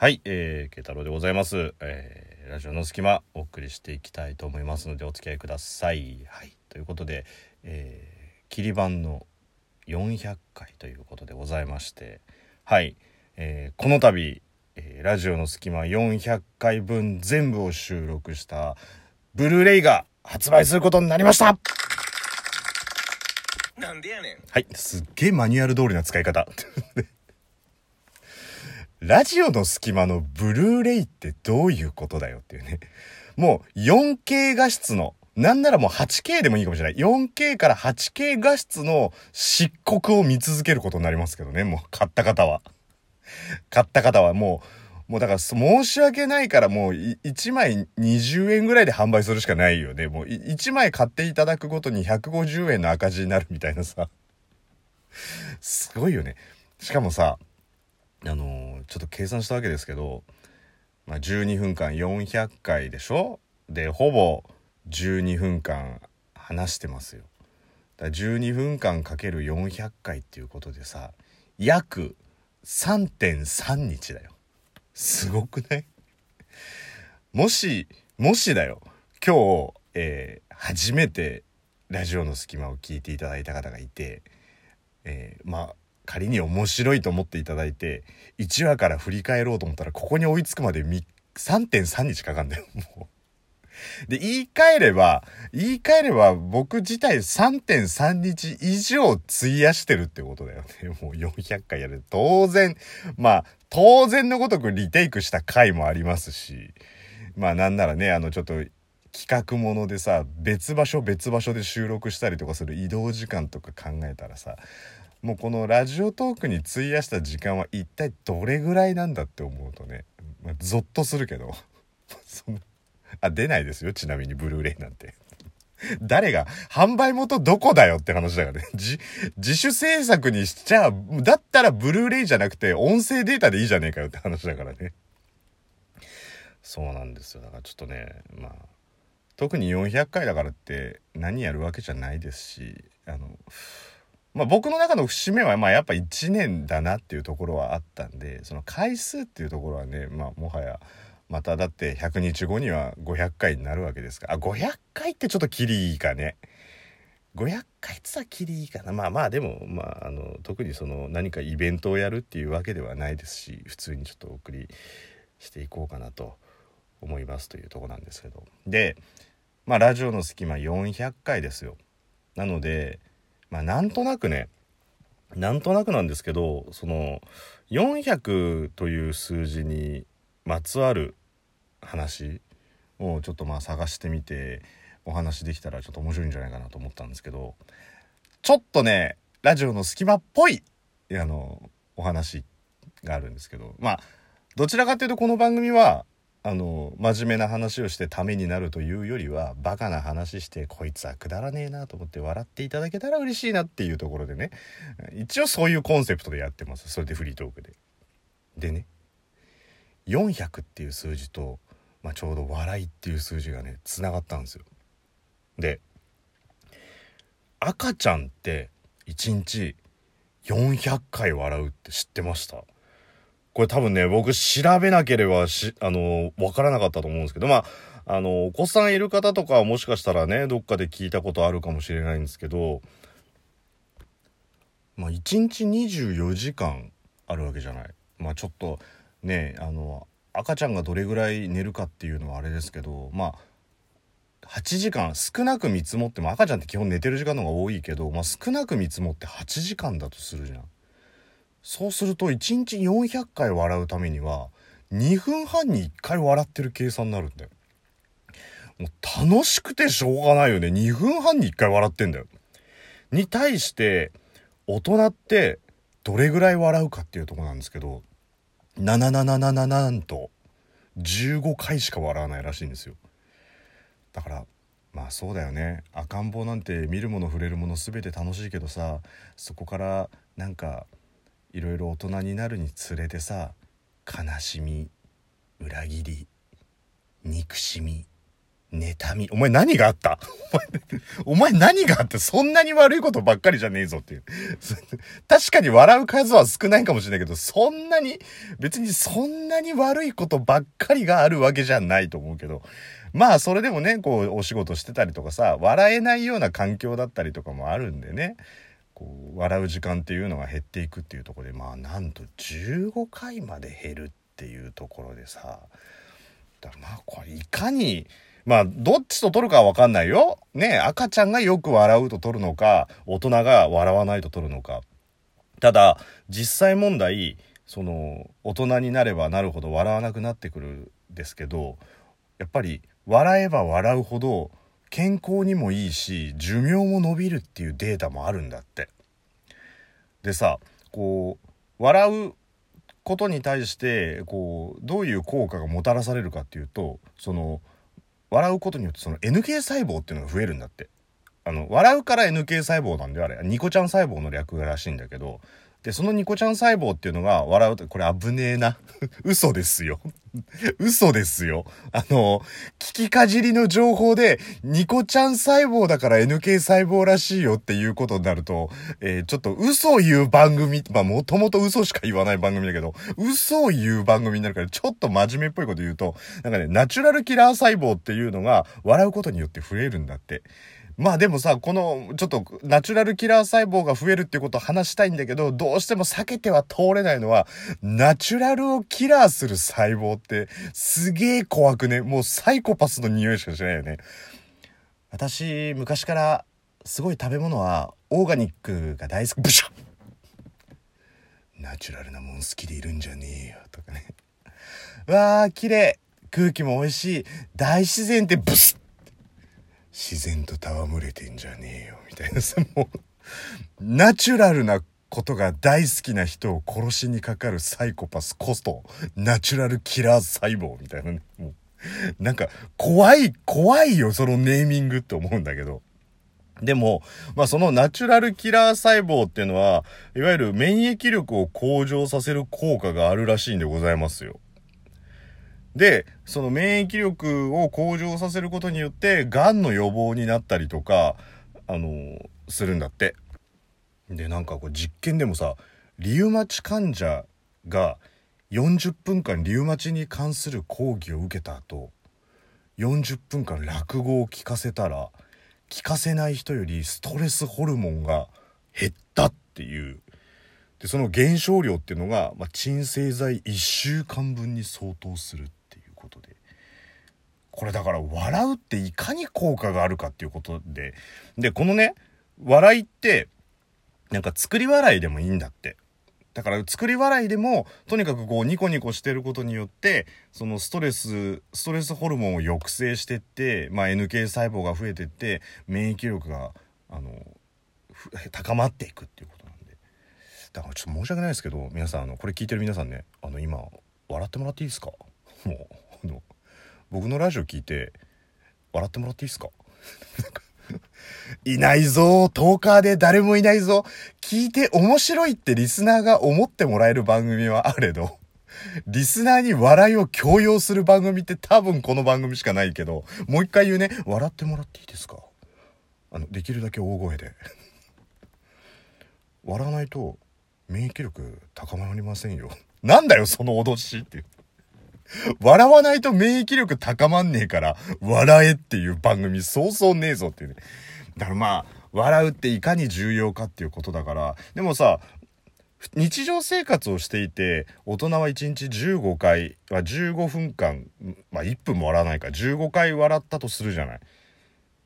はい、えー、慶太郎でございます。えー、ラジオの隙間お送りしていきたいと思いますのでお付き合いください。はい、ということで、えー、切り版の400回ということでございまして、はい、えー、この度、えー、ラジオの隙間400回分全部を収録したブルーレイが発売することになりましたなんでやねん。はい、すっげえマニュアル通りな使い方。ラジオの隙間のブルーレイってどういうことだよっていうね。もう 4K 画質の、なんならもう 8K でもいいかもしれない。4K から 8K 画質の漆黒を見続けることになりますけどね。もう買った方は。買った方はもう、もうだから申し訳ないからもう1枚20円ぐらいで販売するしかないよね。もう1枚買っていただくごとに150円の赤字になるみたいなさ。すごいよね。しかもさ、あのちょっと計算したわけですけど、まあ、12分間400回でしょ？でほぼ12分間話してますよ。だ12分間かける400回っていうことでさ約3.3日だよ。すごくない？もしもしだよ今日、えー初めてラジオの隙間を聞いていただいた方がいて、えーまあ仮に面白いと思っていただいて1話から振り返ろうと思ったらここに追いつくまで3.3日かかるんだよもう。で言い換えれば言い換えれば僕自体3.3日以上費やしてるってことだよね。もう400回やる。当然まあ当然のごとくリテイクした回もありますし。まあなんならねあのちょっと企画ものでさ別場所別場所で収録したりとかする移動時間とか考えたらさもうこのラジオトークに費やした時間は一体どれぐらいなんだって思うとね、まあ、ゾッとするけど そんなあ出ないですよちなみにブルーレイなんて。誰が販売元どこだよって話だからね。自自主制作にしちゃ、だったらブルーレイじゃなくて音声データでいいじゃねえかよって話だからね。そうなんですよ。だからちょっとね、まあ、特に400回だからって何やるわけじゃないですし、あの、まあ僕の中の節目はまあやっぱ1年だなっていうところはあったんで、その回数っていうところはね、まあもはや、まただって100日後には500回になるわけですから、あ、500回ってちょっとキリいいかね。500回ってさキリいいかな。まあまあでもまああの特にその何かイベントをやるっていうわけではないですし普通にちょっとお送りしていこうかなと思いますというとこなんですけど。でまあラジオの隙間400回ですよ。なのでまあなんとなくねなんとなくなんですけどその400という数字にまつわる話をちょっとまあ探してみてお話できたらちょっと面白いんじゃないかなと思ったんですけどちょっとねラジオの隙間っぽいあのお話があるんですけどまあどちらかというとこの番組はあの真面目な話をしてためになるというよりはバカな話してこいつはくだらねえなと思って笑っていただけたら嬉しいなっていうところでね一応そういうコンセプトでやってますそれでフリートークで。でね400っていう数字と、まあ、ちょうど笑いっていう数字がねつながったんですよ。で赤ちゃんって1日400回笑うって知ってました？これ多分ね僕調べなければしあの分からなかったと思うんですけどまああのお子さんいる方とかはもしかしたらねどっかで聞いたことあるかもしれないんですけどまあ1日24時間あるわけじゃない。まあちょっとねあの赤ちゃんがどれぐらい寝るかっていうのはあれですけどまあ8時間少なく見積もっても赤ちゃんって基本寝てる時間の方が多いけど、まあ、少なく見積もって8時間だとするじゃん。そうすると1日400回笑うためには2分半に1回笑ってる計算になるんだよもう楽しくてしょうがないよね。2分半に1回笑ってんだよ。に対して大人ってどれぐらい笑うかっていうとこなんですけど777なんと15回しか笑わないらしいんですよ。だからまあそうだよね。赤ん坊なんて見るもの触れるもの全て楽しいけどさそこからなんかいろいろ大人になるにつれてさ悲しみ裏切り憎しみ妬み。お前何があった？お前何があってそんなに悪いことばっかりじゃねえぞっていう。確かに笑う数は少ないかもしれないけど、そんなに、別にそんなに悪いことばっかりがあるわけじゃないと思うけど。まあそれでもね、こうお仕事してたりとかさ、笑えないような環境だったりとかもあるんでね。こう笑う時間っていうのが減っていくっていうとこでまあなんと15回まで減るっていうところでさだからまあこれいかにまあ、どっちと取るかはわかんないよ。ね赤ちゃんがよく笑うと取るのか、大人が笑わないと取るのか。ただ、実際問題、その、大人になればなるほど笑わなくなってくるんですけど、やっぱり、笑えば笑うほど、健康にもいいし、寿命も伸びるっていうデータもあるんだって。でさ、こう、笑うことに対して、こう、どういう効果がもたらされるかっていうと、その、笑うことによってその NK 細胞っていうのが増えるんだってあの笑うから NK 細胞なんであれニコちゃん細胞の略らしいんだけどで、そのニコちゃん細胞っていうのが笑うと、これ危ねえな。嘘ですよ。嘘ですよ。あの、聞きかじりの情報で、ニコちゃん細胞だから NK 細胞らしいよっていうことになると、えー、ちょっと嘘を言う番組、まあもともと嘘しか言わない番組だけど、嘘を言う番組になるから、ちょっと真面目っぽいこと言うと、なんかね、ナチュラルキラー細胞っていうのが笑うことによって増えるんだって。まあでもさ、このちょっとナチュラルキラー細胞が増えるっていうことを話したいんだけど、どうしても避けては通れないのは、ナチュラルをキラーする細胞ってすげえ怖くね？もうサイコパスの匂いしかしないよね。私、昔からすごい食べ物はオーガニックが大好き。ブシャナチュラルなもん好きでいるんじゃねえよ。とかね。わー、綺麗。空気も美味しい。大自然ってブスッ自然と戯れてんじゃねえよみたいな。さ もうナチュラルなことが大好きな人を殺しにかかるサイコパスコスト。ナチュラルキラー細胞みたいなね。もうなんか怖い怖いよそのネーミングって思うんだけど。でも、まあそのナチュラルキラー細胞っていうのは、いわゆる免疫力を向上させる効果があるらしいんでございますよ。で、その免疫力を向上させることによって、癌の予防になったりとか、あのするんだって。で、なんかこう実験でもさ、リウマチ患者が40分間リウマチに関する講義を受けた後、40分間落語を聞かせたら、聞かせない人よりストレスホルモンが減ったっていうでその減少量っていうのが、まあ、鎮静剤1週間分に相当するこれだから笑うっていかに効果があるかっていうことで。でこのね笑いってなんか作り笑いでもいいんだって。だから作り笑いでもとにかくこうニコニコしてることによってそのストレスストレスホルモンを抑制してって、まあ、NK 細胞が増えてって免疫力があの高まっていくっていうことなんで。だからちょっと申し訳ないですけど皆さんあのこれ聞いてる皆さんねあの今笑ってもらっていいですか？もうの僕のラジオ聞いて笑ってもらっていいですか？いないぞトーカーで誰もいないぞ聞いて面白いってリスナーが思ってもらえる番組はあれど、リスナーに笑いを強要する番組って多分この番組しかないけど、もう一回言うね、笑ってもらっていいですか？あの、できるだけ大声で。笑わないと免疫力高まりませんよ。なんだよ、その脅しっていう。笑わないと免疫力高まんねえから、笑えっていう番組そうそうねえぞっていうね。だからまあ、笑うっていかに重要かっていうことだから、でもさ、日常生活をしていて、大人は1日15回、は15分間、まあ1分も笑わないか、15回笑ったとするじゃない。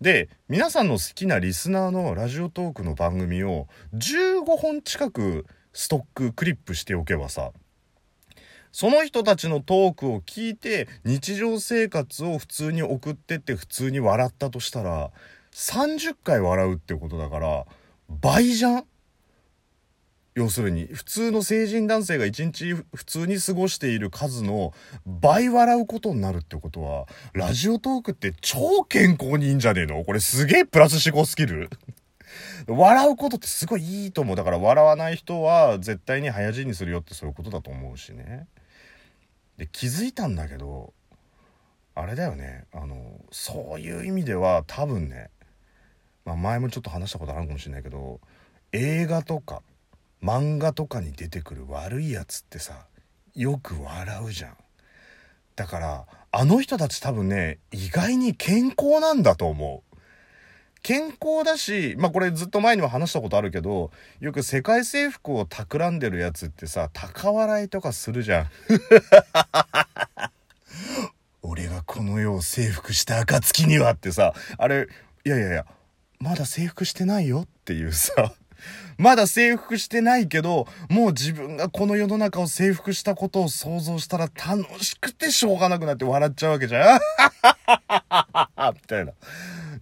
で、皆さんの好きなリスナーのラジオトークの番組を15本近くストック、クリップしておけばさ、その人たちのトークを聞いて日常生活を普通に送ってって普通に笑ったとしたら30回笑うってことだから倍じゃん？要するに普通の成人男性が一日普通に過ごしている数の倍笑うことになるってことはラジオトークって超健康にいいんじゃねえの？これすげえプラス思考スキル。笑うことってすごいいいと思う。だから笑わない人は絶対に早死にするよってそういうことだと思うしね。で気づいたんだけどあれだよね。あのそういう意味では多分ね、まあ、前もちょっと話したことあるかもしれないけど映画とか漫画とかに出てくる悪いやつってさよく笑うじゃん。だからあの人たち多分ね意外に健康なんだと思う。健康だし、まあこれずっと前にも話したことあるけど、よく世界征服を企んでるやつってさ、高笑いとかするじゃん。俺がこの世を征服した暁にはってさ、あれ、いやいやいや、まだ征服してないよっていうさ、まだ征服してないけど、もう自分がこの世の中を征服したことを想像したら楽しくてしょうがなくなって笑っちゃうわけじゃん みたいな。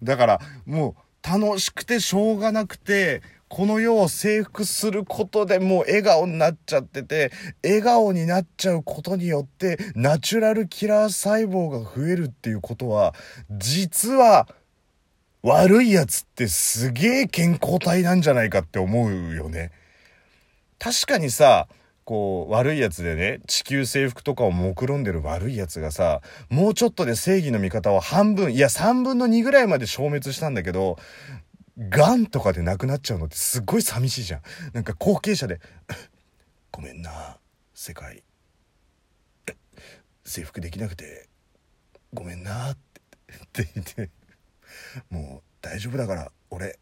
だから、もう楽しくてしょうがなくて、この世を征服することでもう笑顔になっちゃってて、笑顔になっちゃうことによって、ナチュラルキラー細胞が増えるっていうことは、実は、悪いやつってすげえ健康体なんじゃないかって思うよね。確かにさ、こう、悪いやつでね、地球征服とかを目論んでる悪いやつがさ、もうちょっとで正義の味方を半分、いや3分の2ぐらいまで消滅したんだけど、ガンとかで亡くなっちゃうのってすっごい寂しいじゃん。なんか後継者で、ごめんな、世界。征服できなくて、ごめんな、って言って、もう大丈夫だから俺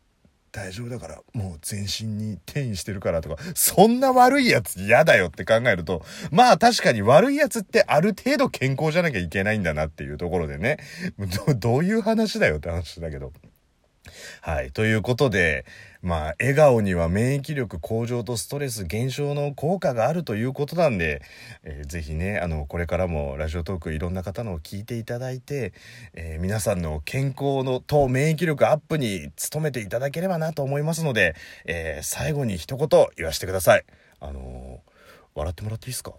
大丈夫だからもう全身に転移してるからとかそんな悪いやつ嫌だよって考えるとまあ確かに悪いやつってある程度健康じゃなきゃいけないんだなっていうところでねどどういう話だよって話だけど。はい。ということで、まあ、笑顔には免疫力向上とストレス減少の効果があるということなんで、えー、ぜひね、あの、これからもラジオトークいろんな方のを聞いていただいて、えー、皆さんの健康のと免疫力アップに努めていただければなと思いますので、えー、最後に一言言わせてください。あの笑ってもらっていいですか？